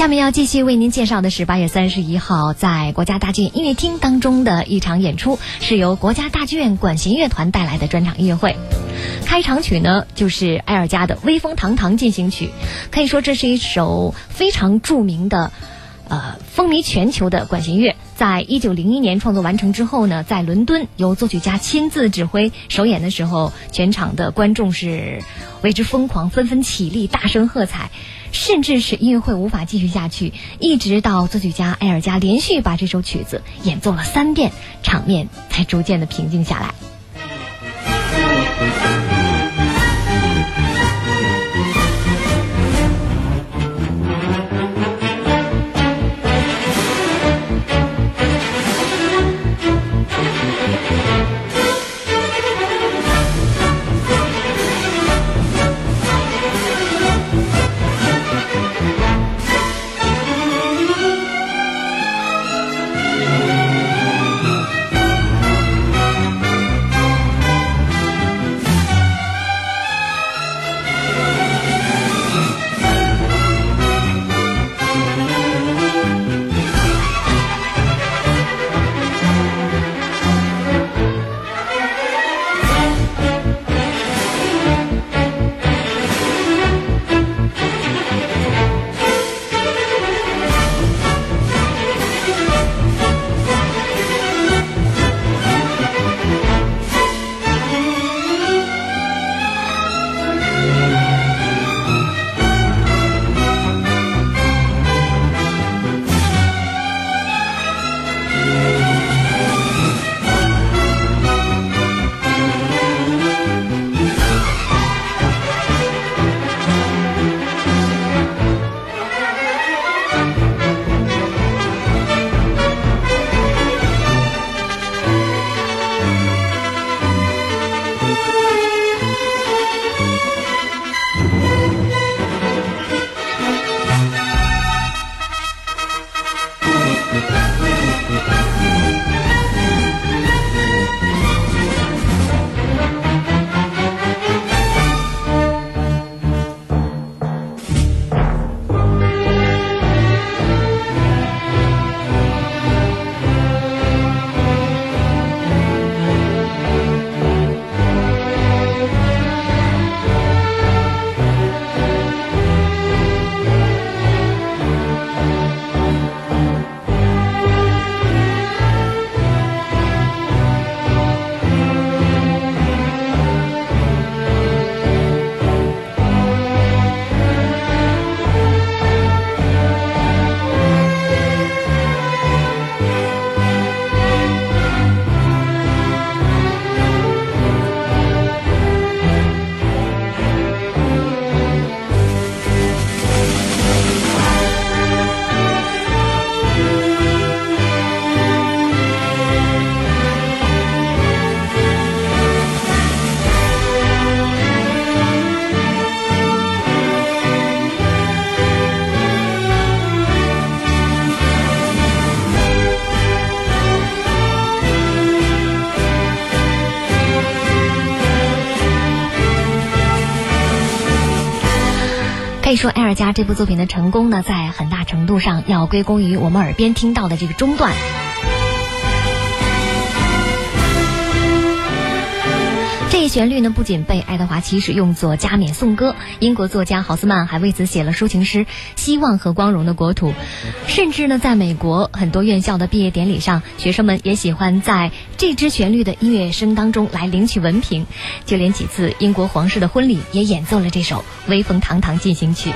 下面要继续为您介绍的是八月三十一号在国家大剧院音乐厅当中的一场演出，是由国家大剧院管弦乐团带来的专场音乐会。开场曲呢，就是埃尔加的《威风堂堂进行曲》，可以说这是一首非常著名的。呃，风靡全球的管弦乐，在一九零一年创作完成之后呢，在伦敦由作曲家亲自指挥首演的时候，全场的观众是为之疯狂，纷纷起立，大声喝彩，甚至是音乐会无法继续下去，一直到作曲家埃尔加连续把这首曲子演奏了三遍，场面才逐渐的平静下来。可以说，艾尔加这部作品的成功呢，在很大程度上要归功于我们耳边听到的这个中段。这一旋律呢，不仅被爱德华七世用作加冕颂歌，英国作家豪斯曼还为此写了抒情诗《希望和光荣的国土》，甚至呢，在美国很多院校的毕业典礼上，学生们也喜欢在这支旋律的音乐声当中来领取文凭，就连几次英国皇室的婚礼也演奏了这首《威风堂堂进行曲》。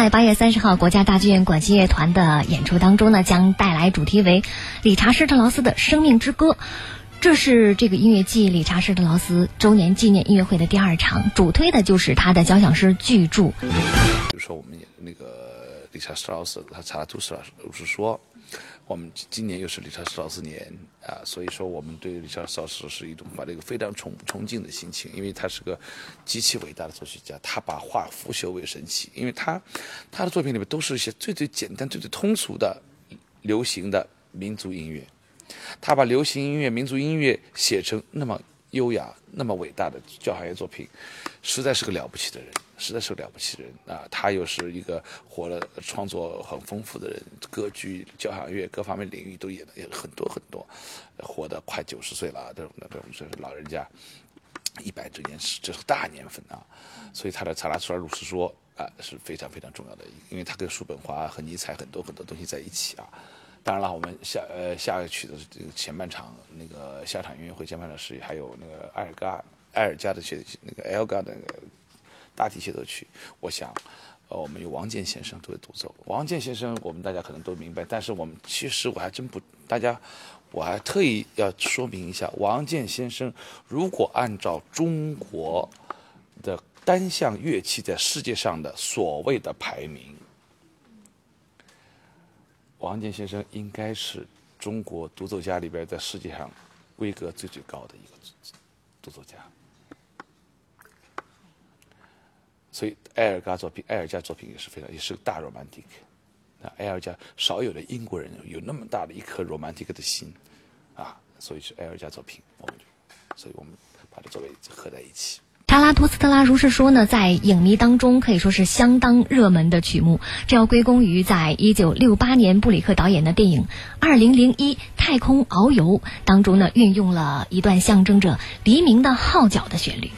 在八月三十号，国家大剧院管弦乐团的演出当中呢，将带来主题为理查施特劳斯的《生命之歌》。这是这个音乐季理查施特劳斯周年纪念音乐会的第二场，主推的就是他的交响诗巨著。比如说，我们演那个理查施特劳斯，他查拉图斯老师说。我们今年又是李查斯劳斯年啊，所以说我们对李查斯老师是一种把这个非常崇崇敬的心情，因为他是个极其伟大的作曲家，他把画腐朽为神奇，因为他他的作品里面都是一些最最简单、最最通俗的流行的民族音乐，他把流行音乐、民族音乐写成那么优雅、那么伟大的交响乐作品，实在是个了不起的人。实在是个了不起人啊！他又是一个活了创作很丰富的人，歌剧、交响乐各方面领域都演的也很多很多，活的快九十岁了，这种的这种就是老人家一百之年是这是大年份啊！所以他的《查拉图尔鲁斯说》啊是非常非常重要的，因为他跟叔本华和尼采很多很多东西在一起啊。当然了，我们下呃下个曲的这个前半场那个下场音乐会前半场是还有那个埃尔加埃尔加的些那个 L 加的。大提协奏曲，我想，呃，我们有王健先生作为独奏。王健先生，我们大家可能都明白，但是我们其实我还真不，大家，我还特意要说明一下，王健先生如果按照中国的单项乐器在世界上的所谓的排名，王健先生应该是中国独奏家里边在世界上规格最最高的一个独奏家。所以埃尔加作品，埃尔加作品也是非常，也是个大 romantic。那埃尔加少有的英国人有那么大的一颗 romantic 的心，啊，所以是埃尔加作品，我们就，所以我们把它作为合在一起。查拉图斯特拉如是说呢，在影迷当中可以说是相当热门的曲目，这要归功于在一九六八年布里克导演的电影《二零零一太空遨游》当中呢，运用了一段象征着黎明的号角的旋律。